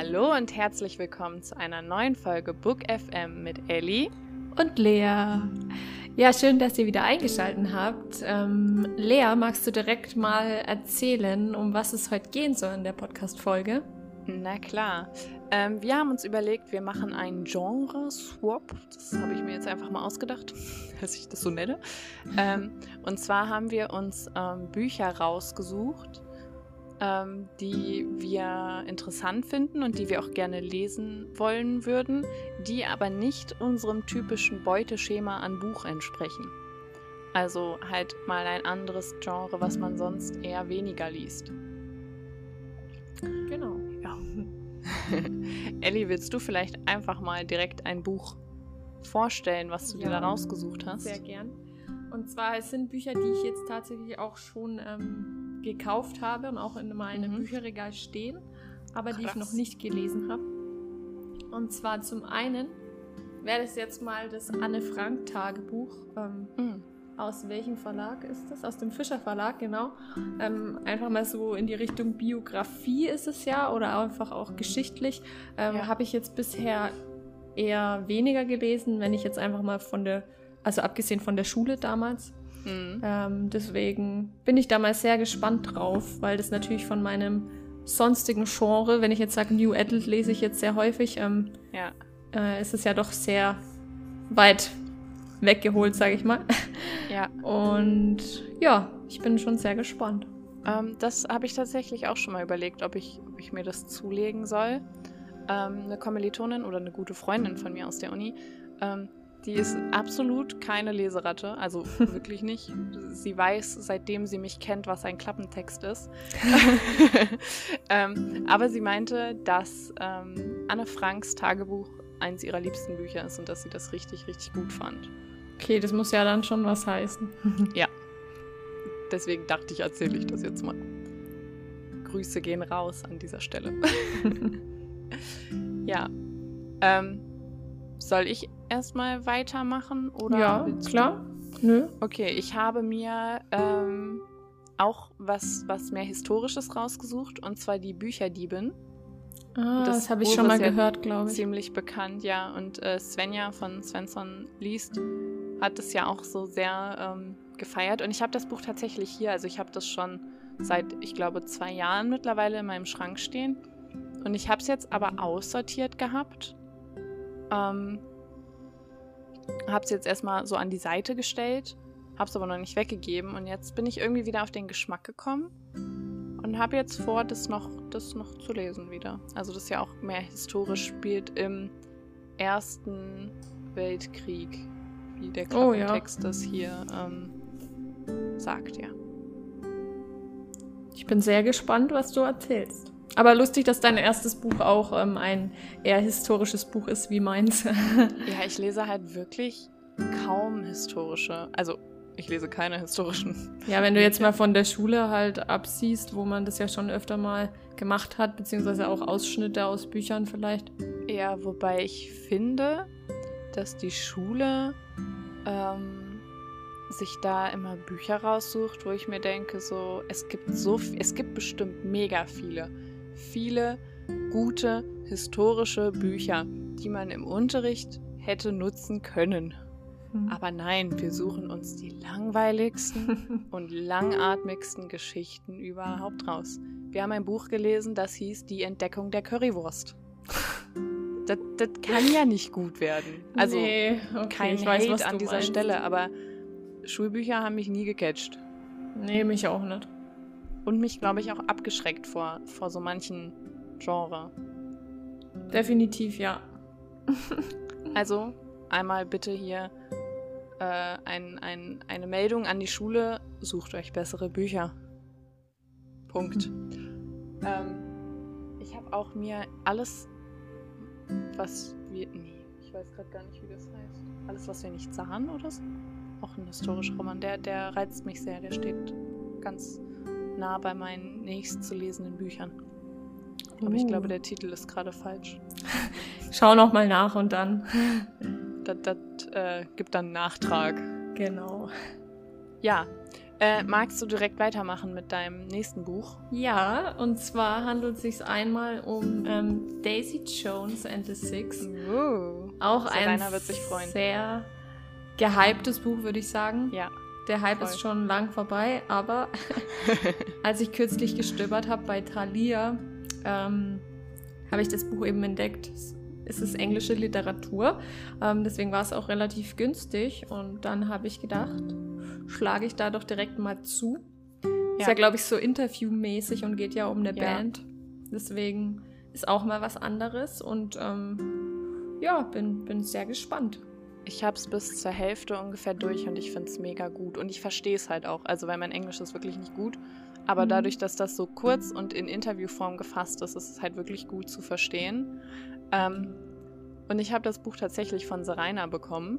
Hallo und herzlich willkommen zu einer neuen Folge Book FM mit Ellie und Lea. Ja, schön, dass ihr wieder eingeschaltet habt. Ähm, Lea, magst du direkt mal erzählen, um was es heute gehen soll in der Podcast-Folge? Na klar. Ähm, wir haben uns überlegt, wir machen einen Genre-Swap. Das habe ich mir jetzt einfach mal ausgedacht, dass ich das so nenne. Ähm, und zwar haben wir uns ähm, Bücher rausgesucht, ähm, die wir interessant finden und die wir auch gerne lesen wollen würden, die aber nicht unserem typischen Beuteschema an Buch entsprechen. Also halt mal ein anderes Genre, was man sonst eher weniger liest. Genau. Ja. Ellie, willst du vielleicht einfach mal direkt ein Buch vorstellen, was du ja, dir da rausgesucht hast? Sehr gern. Und zwar es sind Bücher, die ich jetzt tatsächlich auch schon ähm, gekauft habe und auch in meinem mhm. Bücherregal stehen, aber Krass. die ich noch nicht gelesen habe. Und zwar zum einen wäre das jetzt mal das Anne Frank Tagebuch. Ähm, mhm. Aus welchem Verlag ist das? Aus dem Fischer Verlag, genau. Ähm, einfach mal so in die Richtung Biografie ist es ja oder einfach auch geschichtlich. Ähm, ja. Habe ich jetzt bisher eher weniger gelesen, wenn ich jetzt einfach mal von der also abgesehen von der Schule damals. Mhm. Ähm, deswegen bin ich da mal sehr gespannt drauf, weil das natürlich von meinem sonstigen Genre, wenn ich jetzt sage New Adult, lese ich jetzt sehr häufig, ähm, ja. äh, ist es ja doch sehr weit weggeholt, sage ich mal. Ja. Und ja, ich bin schon sehr gespannt. Ähm, das habe ich tatsächlich auch schon mal überlegt, ob ich, ob ich mir das zulegen soll. Ähm, eine Kommilitonin oder eine gute Freundin von mir aus der Uni ähm, die ist absolut keine Leseratte, also wirklich nicht. Sie weiß, seitdem sie mich kennt, was ein Klappentext ist. ähm, aber sie meinte, dass ähm, Anne Franks Tagebuch eins ihrer liebsten Bücher ist und dass sie das richtig, richtig gut fand. Okay, das muss ja dann schon was heißen. ja. Deswegen dachte ich, erzähle ich das jetzt mal. Grüße gehen raus an dieser Stelle. ja. Ähm, soll ich erstmal weitermachen? Oder ja, klar. Nö. Okay, ich habe mir ähm, auch was, was mehr Historisches rausgesucht, und zwar die Bücherdiebin. Ah, das, das habe ich schon mal gehört, glaube ich. Ziemlich bekannt, ja. Und äh, Svenja von Svensson liest hat es ja auch so sehr ähm, gefeiert. Und ich habe das Buch tatsächlich hier, also ich habe das schon seit, ich glaube, zwei Jahren mittlerweile in meinem Schrank stehen. Und ich habe es jetzt aber aussortiert gehabt. Ähm, habe es jetzt erstmal so an die Seite gestellt, habe es aber noch nicht weggegeben und jetzt bin ich irgendwie wieder auf den Geschmack gekommen und habe jetzt vor, das noch, das noch zu lesen wieder. Also das ja auch mehr historisch spielt im Ersten Weltkrieg, wie der Klappentext oh, ja. das hier ähm, sagt, ja. Ich bin sehr gespannt, was du erzählst. Aber lustig, dass dein erstes Buch auch ähm, ein eher historisches Buch ist wie meins. ja, ich lese halt wirklich kaum historische. Also, ich lese keine historischen. Ja, wenn du jetzt mal von der Schule halt absiehst, wo man das ja schon öfter mal gemacht hat, beziehungsweise auch Ausschnitte aus Büchern vielleicht. Ja, wobei ich finde, dass die Schule ähm, sich da immer Bücher raussucht, wo ich mir denke, so, es gibt so, es gibt bestimmt mega viele viele gute historische Bücher, die man im Unterricht hätte nutzen können. Hm. Aber nein, wir suchen uns die langweiligsten und langatmigsten Geschichten überhaupt raus. Wir haben ein Buch gelesen, das hieß Die Entdeckung der Currywurst. Das, das kann ja nicht gut werden. Also nee, okay, kein ich Hate weiß, an dieser meinst. Stelle, aber Schulbücher haben mich nie gecatcht. Nee, mich auch nicht und mich, glaube ich, auch abgeschreckt vor, vor so manchen Genre. Definitiv, ja. also, einmal bitte hier äh, ein, ein, eine Meldung an die Schule, sucht euch bessere Bücher. Punkt. ähm, ich habe auch mir alles, was wir. Nee, ich weiß gerade gar nicht, wie das heißt. Alles, was wir nicht sahen oder so. Auch ein historischer Roman. Der, der reizt mich sehr. Der steht ganz nah bei meinen nächst zu lesenden Büchern. Aber uh. ich glaube, uh. der Titel ist gerade falsch. Schau noch mal nach und dann. Das, das äh, gibt dann Nachtrag. Genau. Ja, Äh, magst du direkt weitermachen mit deinem nächsten Buch? Ja, und zwar handelt es sich einmal um ähm, Daisy Jones and the Six. Uh, Auch ein wird sich freuen. sehr gehyptes Buch, würde ich sagen. Ja. Der Hype voll. ist schon lang vorbei, aber als ich kürzlich gestöbert habe bei Thalia, ähm, habe ich das Buch eben entdeckt. Es ist englische Literatur, ähm, deswegen war es auch relativ günstig. Und dann habe ich gedacht, schlage ich da doch direkt mal zu. Ist Ja. ja, glaube ich, so interviewmäßig und geht ja um eine Ja. Band. Deswegen ist auch mal was anderes und ähm, ja, bin, bin sehr gespannt. Ich habe es bis zur Hälfte ungefähr durch und ich finde es mega gut. Und ich verstehe es halt auch, also weil mein Englisch ist wirklich nicht gut. Aber Mhm. dadurch, dass das so kurz und in Interviewform gefasst ist, ist es halt wirklich gut zu verstehen. Ähm, und ich habe das Buch tatsächlich von Serena bekommen,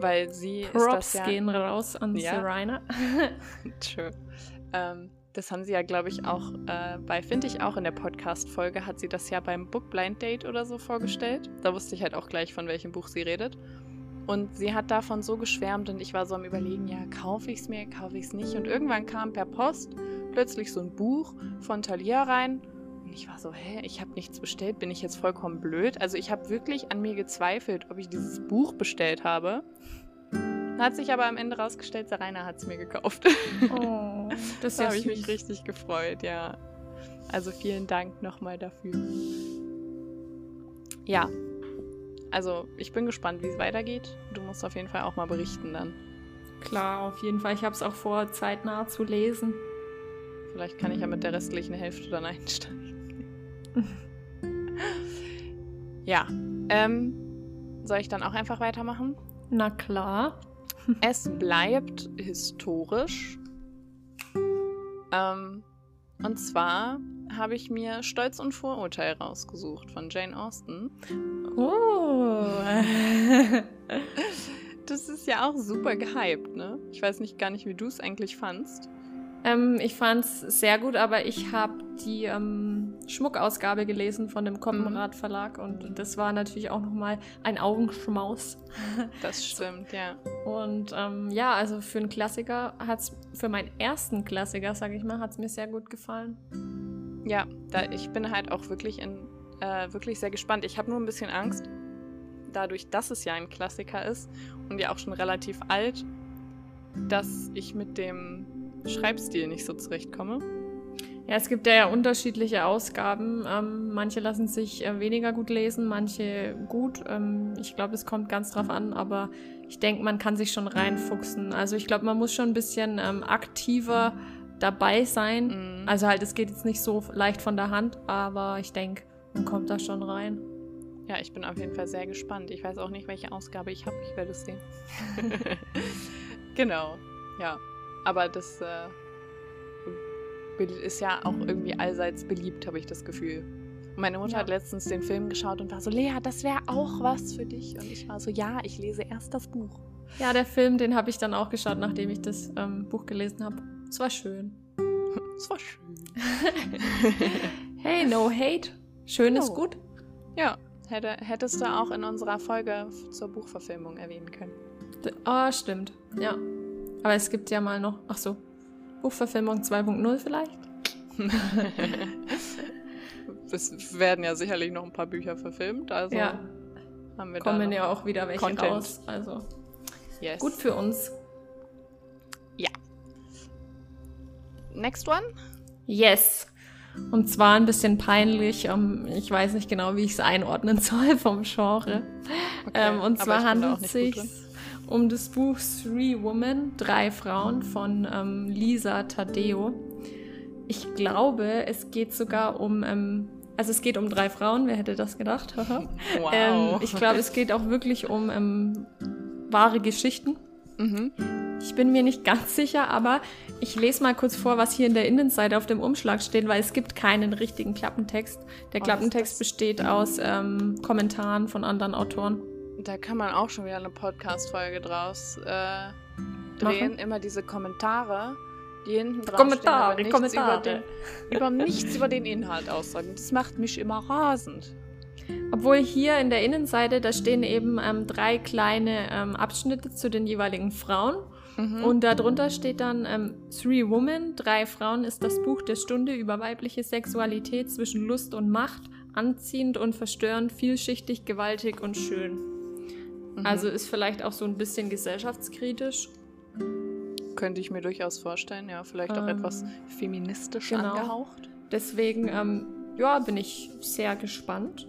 weil sie ist das Props ja... gehen raus an Ja. Serena. True. Ähm, das haben sie ja, glaube ich, auch äh, bei, finde ich auch in der Podcast-Folge, hat sie das ja beim Book Blind Date oder so vorgestellt. Da wusste ich halt auch gleich, von welchem Buch sie redet. Und sie hat davon so geschwärmt und ich war so am Überlegen, ja, kaufe ich es mir, kaufe ich es nicht. Und irgendwann kam per Post plötzlich so ein Buch von Thalia rein. Und ich war so, hä, ich habe nichts bestellt, bin ich jetzt vollkommen blöd? Also ich habe wirklich an mir gezweifelt, ob ich dieses Buch bestellt habe. Hat sich aber am Ende rausgestellt, Sarina hat es mir gekauft. Oh, das Da habe ich mich richtig gefreut, ja. Also vielen Dank nochmal dafür. Ja, also ich bin gespannt, wie es weitergeht. Du musst auf jeden Fall auch mal berichten dann. Klar, auf jeden Fall. Ich habe es auch vor, zeitnah zu lesen. Vielleicht kann ich ja mit der restlichen Hälfte dann einsteigen. ja, ähm, soll ich dann auch einfach weitermachen? Na klar. Es bleibt historisch. Ähm, und zwar habe ich mir Stolz und Vorurteil rausgesucht von Jane Austen. Oh. Das ist ja auch super gehypt, ne? Ich weiß nicht gar nicht, wie du es eigentlich fandst. ähm, ich fand es sehr gut, aber ich habe die ähm, Schmuckausgabe gelesen von dem Kommenrad Verlag und das war natürlich auch nochmal ein Augenschmaus. Das stimmt, ja. Und ähm, ja, also für einen Klassiker hat es, für meinen ersten Klassiker, sage ich mal, hat es mir sehr gut gefallen. Ja, da, ich bin halt auch wirklich, in, äh, wirklich sehr gespannt. Ich habe nur ein bisschen Angst, dadurch, dass es ja ein Klassiker ist und ja auch schon relativ alt, dass ich mit dem Schreibstil nicht so zurechtkomme. Ja, es gibt ja, unterschiedliche Ausgaben. Ähm, manche lassen sich äh, weniger gut lesen, manche gut. Ähm, ich glaube, es kommt ganz drauf an, aber ich denke, man kann sich schon reinfuchsen. Also ich glaube, man muss schon ein bisschen ähm, aktiver dabei sein. Mhm. Also halt, es geht jetzt nicht so leicht von der Hand, aber ich denke, man kommt da schon rein. Ja, ich bin auf jeden Fall sehr gespannt. Ich weiß auch nicht, welche Ausgabe ich habe. Ich werde es sehen. genau, ja. Aber das äh, ist ja auch irgendwie allseits beliebt, habe ich das Gefühl. Und meine Mutter Ja. hat letztens den Film geschaut und war so, Lea, das wäre auch was für dich. Und ich war so, ja, ich lese erst das Buch. Ja, der Film, den habe ich dann auch geschaut, nachdem ich das ähm, Buch gelesen habe. Es war schön. Es war schön. Hey, no hate. Schön ist No. gut. Ja, hätte, hättest du auch in unserer Folge zur Buchverfilmung erwähnen können. Ah, stimmt. Ja. Aber es gibt ja mal noch, ach so, Buchverfilmung 2.0 vielleicht? es werden ja sicherlich noch ein paar Bücher verfilmt, also ja, haben wir kommen ja auch wieder welche Content. raus. Also Yes. gut für uns. Next one? Yes. Und zwar ein bisschen peinlich. ähm, ich weiß nicht genau, wie ich es einordnen soll vom Genre. Ähm, und zwar handelt es sich. Um das Buch Three Women, drei Frauen von ähm, Lisa Taddeo. Ich glaube, es geht sogar um, ähm, also es geht um drei Frauen, wer hätte das gedacht? Wow. ähm, ich glaube, es geht auch wirklich um ähm, wahre Geschichten. mhm. Ich bin mir nicht ganz sicher, aber ich lese mal kurz vor, was hier in der Innenseite auf dem Umschlag steht, weil es gibt keinen richtigen Klappentext. Der Oh, Klappentext besteht aus ähm, Kommentaren von anderen Autoren. Da kann man auch schon wieder eine Podcast-Folge draus äh, drehen. Machen? Immer diese Kommentare, die hinten drauf Kommentare, stehen, aber nichts Kommentare. Über, den, über nichts über den Inhalt aussagen. Das macht mich immer rasend. Obwohl hier in der Innenseite, da stehen eben ähm, drei kleine ähm, Abschnitte zu den jeweiligen Frauen. Mhm. Und darunter steht dann ähm, Three Women, drei Frauen ist das Buch der Stunde über weibliche Sexualität zwischen Lust und Macht, anziehend und verstörend, vielschichtig, gewaltig und schön. Mhm. Also ist vielleicht auch so ein bisschen gesellschaftskritisch. Könnte ich mir durchaus vorstellen, ja, vielleicht auch ähm, etwas feministisch genau. angehaucht. Deswegen, ähm, ja, bin ich sehr gespannt.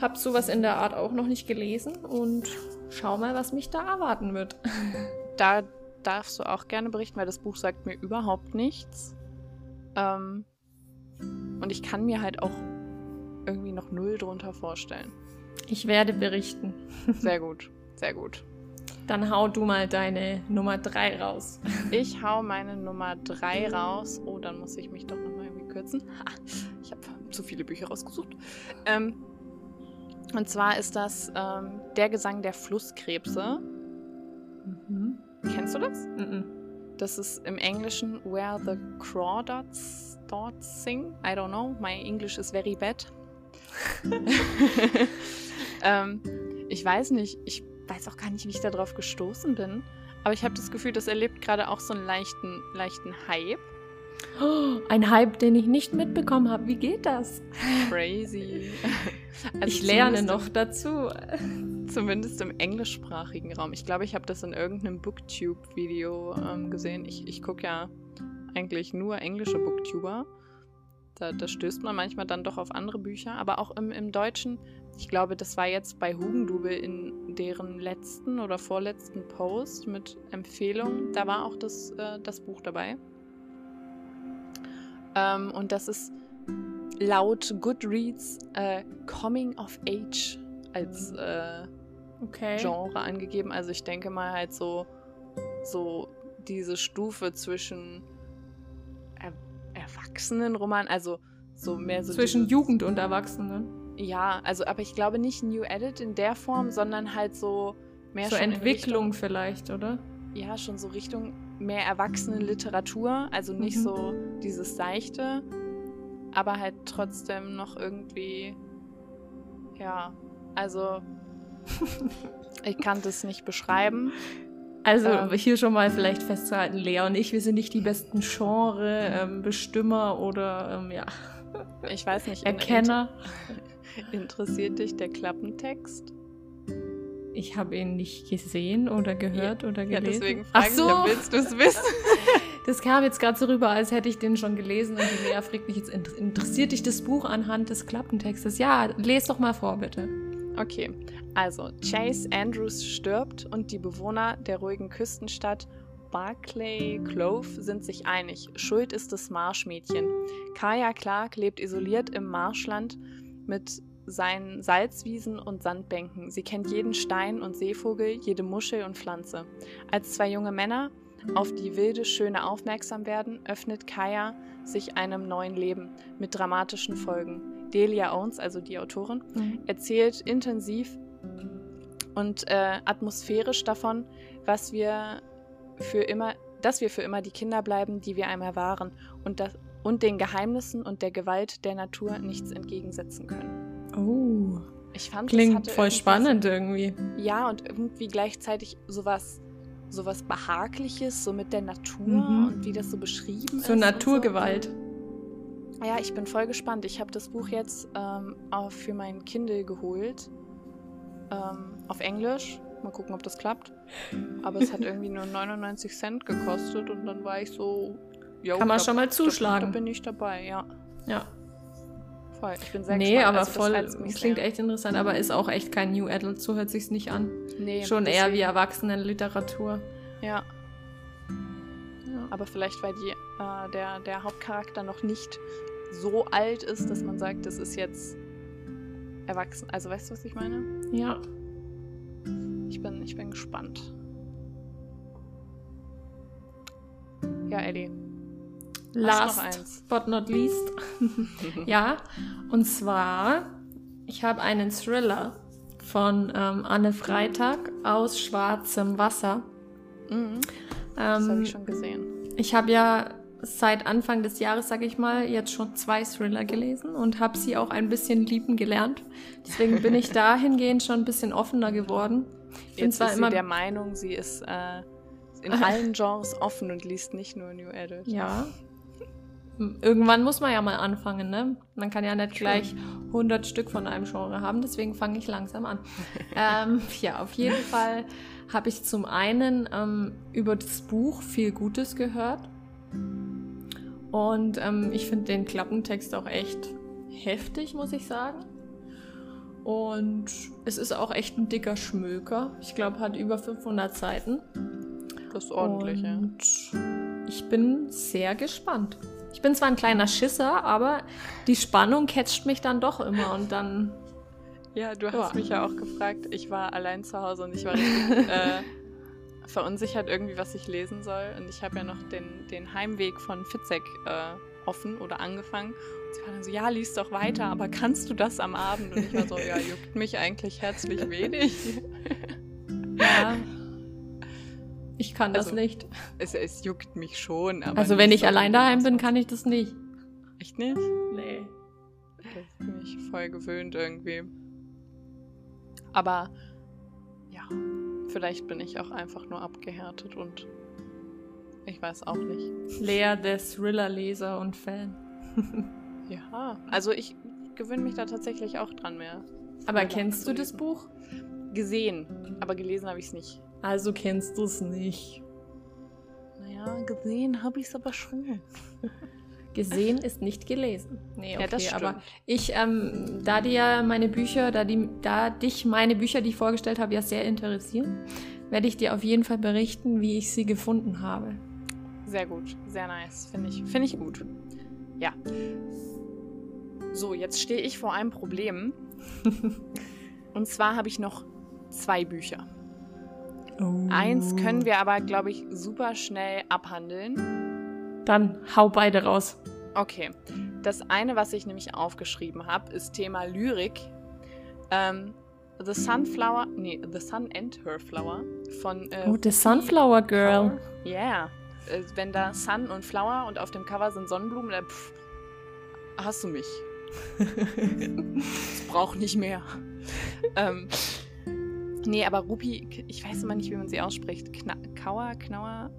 Hab sowas in der Art auch noch nicht gelesen und schau mal, was mich da erwarten wird. Da darfst du auch gerne berichten, weil das Buch sagt mir überhaupt nichts. Ähm, und ich kann mir halt auch irgendwie noch null drunter vorstellen. Ich werde berichten. Sehr gut, sehr gut. Dann hau du mal deine Nummer 3 raus. Ich hau meine Nummer 3 raus. Oh, dann muss ich mich doch nochmal irgendwie kürzen. ich habe zu viele Bücher rausgesucht. Ähm, und zwar ist das ähm, Der Gesang der Flusskrebse. Mhm. Kennst du das? Mhm. Das ist im Englischen Where the Crawdads Sing. I don't know. My English is very bad. ähm, ich weiß nicht. Ich weiß auch gar nicht, wie ich darauf gestoßen bin. Aber ich habe das Gefühl, das erlebt gerade auch so einen leichten, leichten Hype. Oh, ein Hype, den ich nicht mitbekommen habe. Wie geht das? Crazy. Also ich lerne noch dazu. Zumindest im englischsprachigen Raum. Ich glaube, ich habe das in irgendeinem Booktube-Video ähm, gesehen. Ich, ich gucke ja eigentlich nur englische Booktuber. Da, da, stößt man manchmal dann doch auf andere Bücher. Aber auch im, im Deutschen, ich glaube, das war jetzt bei Hugendubel in deren letzten oder vorletzten Post mit Empfehlungen. Da war auch das, äh, das Buch dabei. Ähm, und das ist laut Goodreads äh, Coming of Age als äh, okay. Genre angegeben. Also ich denke mal halt so, so diese Stufe zwischen er Erwachsenenroman, also so mehr so. Zwischen Jugend und Erwachsenen. Ja, also aber ich glaube nicht New Edit in der Form, sondern halt so mehr so Entwicklung Richtung, vielleicht, oder? Ja, schon so Richtung mehr Erwachsenenliteratur, also nicht mhm. so dieses seichte, aber halt trotzdem noch irgendwie, ja, also ich kann das nicht beschreiben. Also ähm, hier schon mal vielleicht festzuhalten, Lea und ich, wir sind nicht die besten Genre-Bestimmer ähm, oder ähm, ja. Ich weiß nicht. Erkenner. Interessiert dich der Klappentext? Ich habe ihn nicht gesehen oder gehört ja, oder gelesen. Ja, deswegen frage Ach so. ich, willst du es wissen? Das kam jetzt gerade so rüber, als hätte ich den schon gelesen und die Lea fragt mich jetzt, interessiert dich das Buch anhand des Klappentextes? Ja, lese doch mal vor, bitte. Okay, also Chase Andrews stirbt und die Bewohner der ruhigen Küstenstadt Barclay Clove sind sich einig. Schuld ist das Marschmädchen. Kaya Clark lebt isoliert im Marschland mit seinen Salzwiesen und Sandbänken. Sie kennt jeden Stein und Seevogel, jede Muschel und Pflanze. Als zwei junge Männer auf die wilde Schöne aufmerksam werden, öffnet Kaya sich einem neuen Leben mit dramatischen Folgen. Delia Owens, also die Autorin, mhm. erzählt intensiv und äh, atmosphärisch davon, was wir für immer, dass wir für immer die Kinder bleiben, die wir einmal waren und, das, und den Geheimnissen und der Gewalt der Natur nichts entgegensetzen können. Oh. Ich fand, Klingt voll spannend irgendwie. Ja, und irgendwie gleichzeitig sowas sowas Behagliches, so mit der Natur mhm. und wie das so beschrieben so ist. So Naturgewalt. So. Ja, ich bin voll gespannt. Ich habe das Buch jetzt ähm, für mein Kindle geholt. Ähm, auf Englisch. Mal gucken, ob das klappt. Aber es hat irgendwie nur 99 Cent gekostet und dann war ich so. Kann man da, schon mal zuschlagen. Da, da bin ich dabei, ja. Ja. Voll. Ich bin sehr nee, gespannt. aber also, voll klingt echt interessant, aber ist auch echt kein New Adult, so hört sich's nicht an. Nee, Schon eher wie Erwachsenenliteratur. Ja. ja. Aber vielleicht, weil die, äh, der, der Hauptcharakter noch nicht so alt ist, dass man sagt, das ist jetzt erwachsen. Also weißt du, was ich meine? Ja. Ich bin, ich bin gespannt. Ja, Ellie. Last but not least. ja, und zwar, ich habe einen Thriller von ähm, Anne Freitag aus Schwarzem Wasser. Mhm. Das ähm, habe ich schon gesehen. Ich habe ja seit Anfang des Jahres, sage ich mal, jetzt schon zwei Thriller gelesen und habe sie auch ein bisschen lieben gelernt. Deswegen bin ich dahingehend schon ein bisschen offener geworden. Ich bin jetzt zwar ist sie immer der Meinung, sie ist äh, in allen Genres offen und liest nicht nur New Adult. Ja. Irgendwann muss man ja mal anfangen, ne? Man kann ja nicht gleich 100 Stück von einem Genre haben, deswegen fange ich langsam an. ähm, ja, auf jeden Fall habe ich zum einen ähm, über das Buch viel Gutes gehört. Und ähm, ich finde den Klappentext auch echt heftig, muss ich sagen. Und es ist auch echt ein dicker Schmöker. Ich glaube, hat über 500 Seiten. Das ist ordentlich, Und ja. Ich bin sehr gespannt. Ich bin zwar ein kleiner Schisser, aber die Spannung catcht mich dann doch immer und dann. Ja, du hast ja. mich ja auch gefragt. Ich war allein zu Hause und ich war richtig äh, verunsichert irgendwie, was ich lesen soll. Und ich habe ja noch den, den Heimweg von Fitzek äh, offen oder angefangen. Und sie war dann so, ja, lies doch weiter, aber kannst du das am Abend? Und ich war so, ja, juckt mich eigentlich herzlich wenig. Ich kann das also, nicht. Es, es, juckt mich schon. also wenn ich so allein daheim bin, kann ich das nicht. Echt nicht? Nee. Das bin ich voll gewöhnt irgendwie. Aber ja, vielleicht bin ich auch einfach nur abgehärtet und ich weiß auch nicht. Lea, der Thriller-Leser und Fan. ja, also ich gewöhne mich da tatsächlich auch dran mehr. Aber kennst du das Buch? Gesehen, aber gelesen habe ich es nicht. Also kennst du es nicht. Naja, gesehen habe ich es aber schon. Gesehen ist nicht gelesen. Nee, okay, ja, das stimmt. aber ich, ähm, da dir meine Bücher, da, die, da dich meine Bücher, die ich vorgestellt habe, ja sehr interessieren, werde ich dir auf jeden Fall berichten, wie ich sie gefunden habe. Sehr gut, sehr nice. Finde ich, find ich gut. Ja. So, jetzt stehe ich vor einem Problem. Und zwar habe ich noch zwei Bücher. Oh. Eins können wir aber, glaube ich, super schnell abhandeln. Dann hau beide raus. Okay. Das eine, was ich nämlich aufgeschrieben habe, ist Thema Lyrik. Ähm, The Sunflower, nee, The Sun and Her Flower von. Äh, oh, The Sunflower Girl. Ja. Yeah. Äh, wenn da Sun und Flower und auf dem Cover sind Sonnenblumen, dann pff, hast du mich. das braucht nicht mehr. ähm, Nee, aber Rupi, ich weiß immer nicht, wie man sie ausspricht. Kna Kauer, Knauer,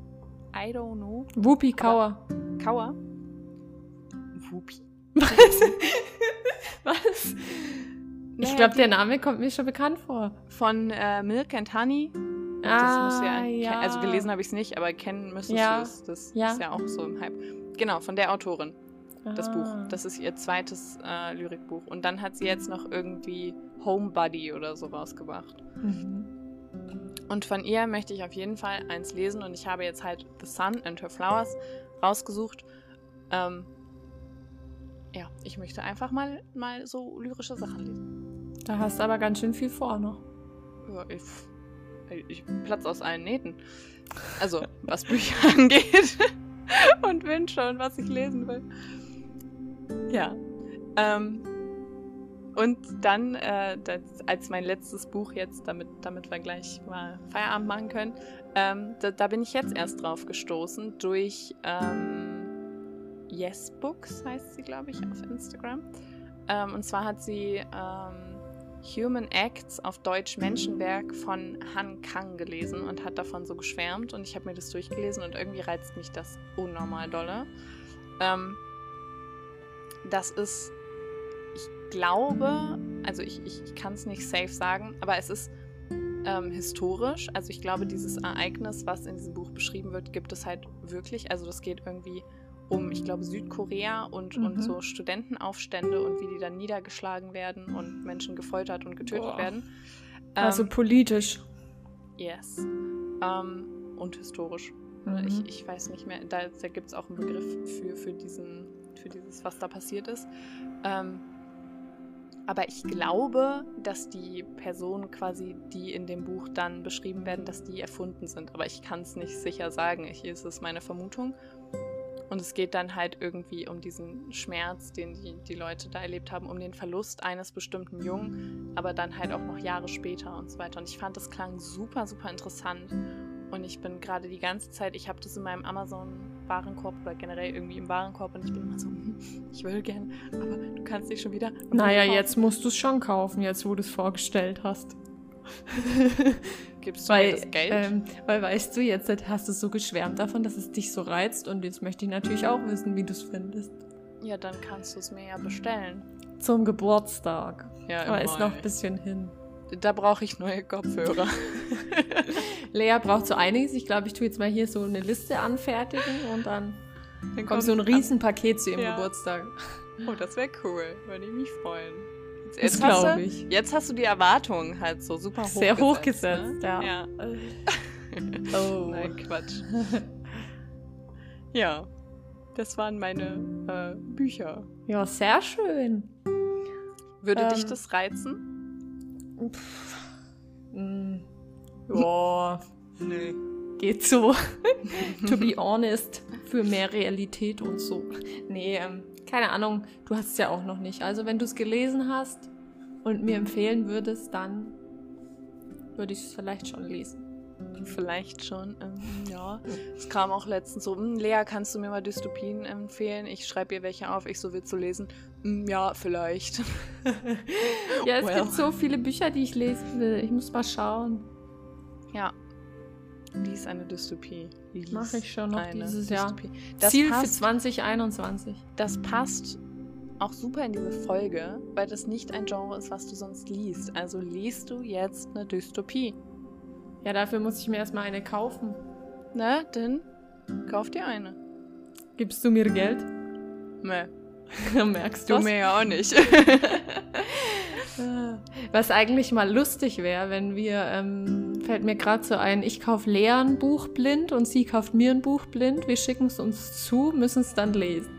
I don't know. Wupi Kauer. Kauer? Wupi? Was? Was? ich glaube, der Name kommt mir schon bekannt vor. Von äh, Milk and Honey. Ah, das ja, ja. Also gelesen habe ich es nicht, aber kennen müsstest ja. du es. Das ja. ist ja auch so im Hype. Genau, von der Autorin. Das ah. Buch. Das ist ihr zweites äh, Lyrikbuch. Und dann hat sie jetzt noch irgendwie Homebody oder so rausgebracht. Mhm. Und von ihr möchte ich auf jeden Fall eins lesen und ich habe jetzt halt The Sun and Her Flowers rausgesucht. Ähm, ja, ich möchte einfach mal, mal so lyrische Sachen lesen. Da hast du aber ganz schön viel vor noch. Ja, ich, ich platz aus allen Nähten. Also, was Bücher angeht und Wünsche und was ich lesen will. Ja. Ähm, und dann, äh, das, als mein letztes Buch jetzt, damit, damit wir gleich mal Feierabend machen können, ähm, da, da, bin ich jetzt erst drauf gestoßen durch ähm, Yes Books, heißt sie, glaube ich, auf Instagram. Ähm, und zwar hat sie ähm, Human Acts auf Deutsch Menschenwerk von Han Kang gelesen und hat davon so geschwärmt. Und ich habe mir das durchgelesen und irgendwie reizt mich das unnormal dolle. Ähm, das ist glaube, also ich, ich, ich kann es nicht safe sagen, aber es ist ähm, historisch. Also ich glaube, dieses Ereignis, was in diesem Buch beschrieben wird, gibt es halt wirklich. Also das geht irgendwie um, ich glaube, Südkorea und, mhm. und so Studentenaufstände und wie die dann niedergeschlagen werden und Menschen gefoltert und getötet Boah. werden. Also ähm, also politisch. Yes. Ähm, und historisch. Mhm. Ich, ich weiß nicht mehr, da, da gibt es auch einen Begriff für, für, diesen, für dieses, was da passiert ist. Ähm, aber ich glaube, dass die Personen quasi, die in dem Buch dann beschrieben werden, dass die erfunden sind. Aber ich kann es nicht sicher sagen. Ich, es ist meine Vermutung. Und es geht dann halt irgendwie um diesen Schmerz, den die, die Leute da erlebt haben, um den Verlust eines bestimmten Jungen, aber dann halt auch noch Jahre später und so weiter. Und ich fand, das klang super, super interessant. Und ich bin gerade die ganze Zeit, ich habe das in meinem Amazon-Warenkorb oder generell irgendwie im Warenkorb und ich bin immer so, ich würde gern, aber du kannst dich schon wieder. Naja, jetzt musst du es schon kaufen, jetzt wo du es vorgestellt hast. Gibst du weil, mir das Geld? Ähm, weil weißt du, jetzt hast du so geschwärmt davon, dass es dich so reizt und jetzt möchte ich natürlich auch wissen, wie du es findest. Ja, dann kannst du es mir ja bestellen. Zum Geburtstag. Ja, Aber ist noch ein bisschen hin. Da brauche ich neue Kopfhörer. Lea braucht so einiges. Ich glaube, ich tue jetzt mal hier so eine Liste anfertigen und dann, dann kommt so ein Riesenpaket zu ihrem ja. Geburtstag. Oh, das wäre cool. Würde ich mich freuen. Jetzt, glaube ich. Jetzt hast du die Erwartungen halt so super hoch Sehr hochgesetzt, ne? ja. ja. oh. Nein, Quatsch. ja, das waren meine äh, Bücher. Ja, sehr schön. Würde ähm, dich das reizen? Pff, mm, ja, nee. Geht so. to be honest. Für mehr Realität und so. Nee, ähm, keine Ahnung. Du hast es ja auch noch nicht. Also, wenn du es gelesen hast und mir empfehlen würdest, dann würde ich es vielleicht schon lesen. Vielleicht schon, ähm, ja. Es kam auch letztens so, hm, Lea, kannst du mir mal Dystopien empfehlen? Ich schreibe ihr welche auf, ich so will zu lesen. Hm, ja, vielleicht. ja, es well. gibt so viele Bücher, die ich lesen will. Ich muss mal schauen. Ja. Lies eine Dystopie. Mache ich schon noch dieses Dystopie. Jahr. Das Ziel passt, für 2021. Das passt auch super in diese Folge, weil das nicht ein Genre ist, was du sonst liest. Also liest du jetzt eine Dystopie. Ja, dafür muss ich mir erstmal eine kaufen. Na, dann kauf dir eine. Gibst du mir Geld? Nee. Merkst du? Du mir ja auch nicht. Was eigentlich mal lustig wäre, wenn wir, ähm, fällt mir gerade so ein, ich kaufe Lea ein Buch blind und sie kauft mir ein Buch blind. Wir schicken es uns zu, müssen es dann lesen.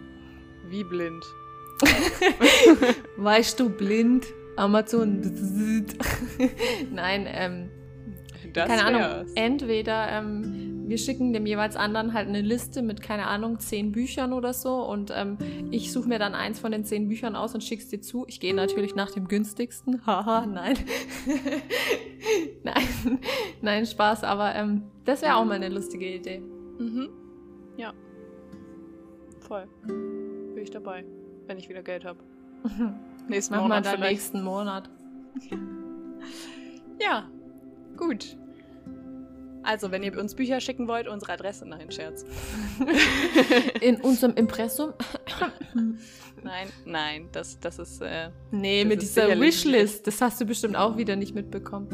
Wie blind? weißt du, blind? Amazon. Nein, ähm, das keine Ahnung, entweder ähm, wir schicken dem jeweils anderen halt eine Liste mit, keine Ahnung, zehn Büchern oder so und ähm, ich suche mir dann eins von den zehn Büchern aus und schick's dir zu. Ich gehe natürlich nach dem günstigsten. Haha, nein. nein, nein, Spaß, aber ähm, das wäre auch mal eine lustige Idee. Mhm. Ja. Voll. Bin ich dabei, wenn ich wieder Geld habe. nächsten Mach Monat. Mach mal dann nächsten Monat. ja, gut. Also, wenn ihr uns Bücher schicken wollt, unsere Adresse. Nein, Scherz. In unserem Impressum? nein, nein, das, das ist. Äh, nee, das mit ist dieser Wishlist. Das hast du bestimmt auch wieder nicht mitbekommen.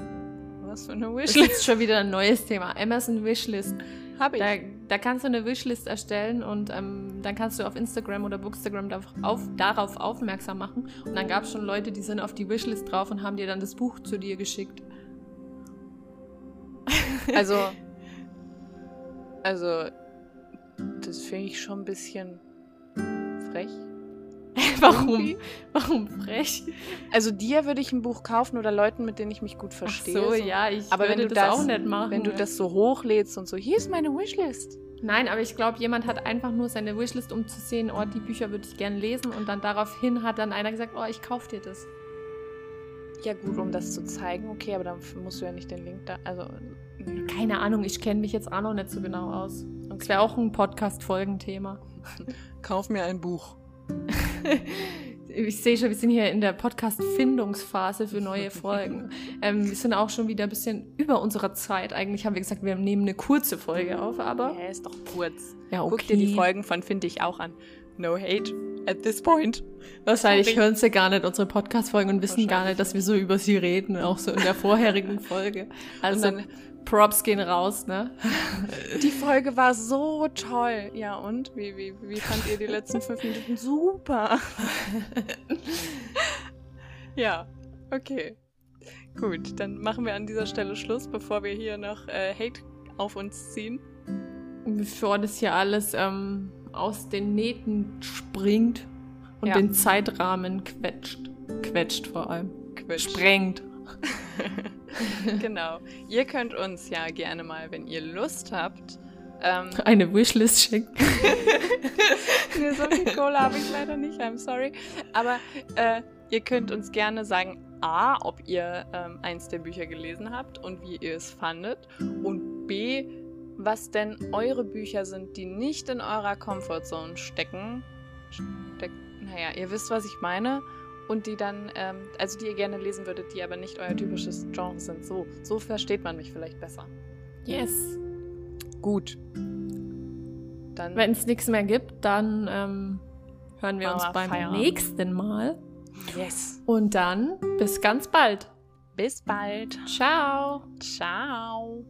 Was für eine Wishlist? Das ist schon wieder ein neues Thema. Amazon Wishlist. Hab ich. Da, da kannst du eine Wishlist erstellen und ähm, dann kannst du auf Instagram oder Bookstagram auf, darauf aufmerksam machen. Und dann gab es schon Leute, die sind auf die Wishlist drauf und haben dir dann das Buch zu dir geschickt. Also, also, das finde ich schon ein bisschen frech. Warum? Warum frech? Also dir würde ich ein Buch kaufen oder Leuten, mit denen ich mich gut verstehe. Ach so, ja, ich aber würde wenn du das, das auch nicht machen. Wenn du das so hochlädst und so, hier ist meine Wishlist. Nein, aber ich glaube, jemand hat einfach nur seine Wishlist, um zu sehen, oh, die Bücher würde ich gerne lesen und dann daraufhin hat dann einer gesagt, oh, ich kaufe dir das. Ja gut, um das zu zeigen, okay, aber dann musst du ja nicht den Link da, also keine Ahnung, ich kenne mich jetzt auch noch nicht so genau aus. Okay. Das wäre auch ein Podcast-Folgenthema. Kauf mir ein Buch. ich sehe schon, wir sind hier in der Podcast-Findungsphase für neue Folgen. ähm, wir sind auch schon wieder ein bisschen über unserer Zeit. Eigentlich haben wir gesagt, wir nehmen eine kurze Folge auf, aber. Ja, ist doch kurz. Ja, okay. Guck dir die Folgen von Finde ich auch an. No hate at this point. Wahrscheinlich hören sie gar nicht unsere Podcast-Folgen und wissen gar nicht, dass wir so über sie reden, auch so in der vorherigen Folge. Also Props gehen raus, ne? Die Folge war so toll. Ja, und? Wie, wie, wie fand ihr die letzten fünf Minuten? Super. ja, okay. Gut, dann machen wir an dieser Stelle Schluss, bevor wir hier noch äh, Hate auf uns ziehen. Bevor das hier alles ähm, aus den Nähten springt und ja. den Zeitrahmen quetscht. Quetscht vor allem. Quetscht. Sprengt. genau. Ihr könnt uns ja gerne mal, wenn ihr Lust habt, ähm, eine Wishlist schicken. nee, so viel Kohle habe ich leider nicht, I'm sorry. Aber äh, ihr könnt uns gerne sagen, A, ob ihr ähm, eins der Bücher gelesen habt und wie ihr es fandet. Und B, was denn eure Bücher sind, die nicht in eurer Comfortzone stecken. Steck, naja, ihr wisst, was ich meine. Und die dann, ähm, also die ihr gerne lesen würdet, die aber nicht euer typisches Genre sind. So, so versteht man mich vielleicht besser. Yes. Gut. Wenn es nichts mehr gibt, dann ähm, hören wir uns beim Feierabend. nächsten Mal. Yes. Und dann bis ganz bald. Bis bald. Ciao. Ciao.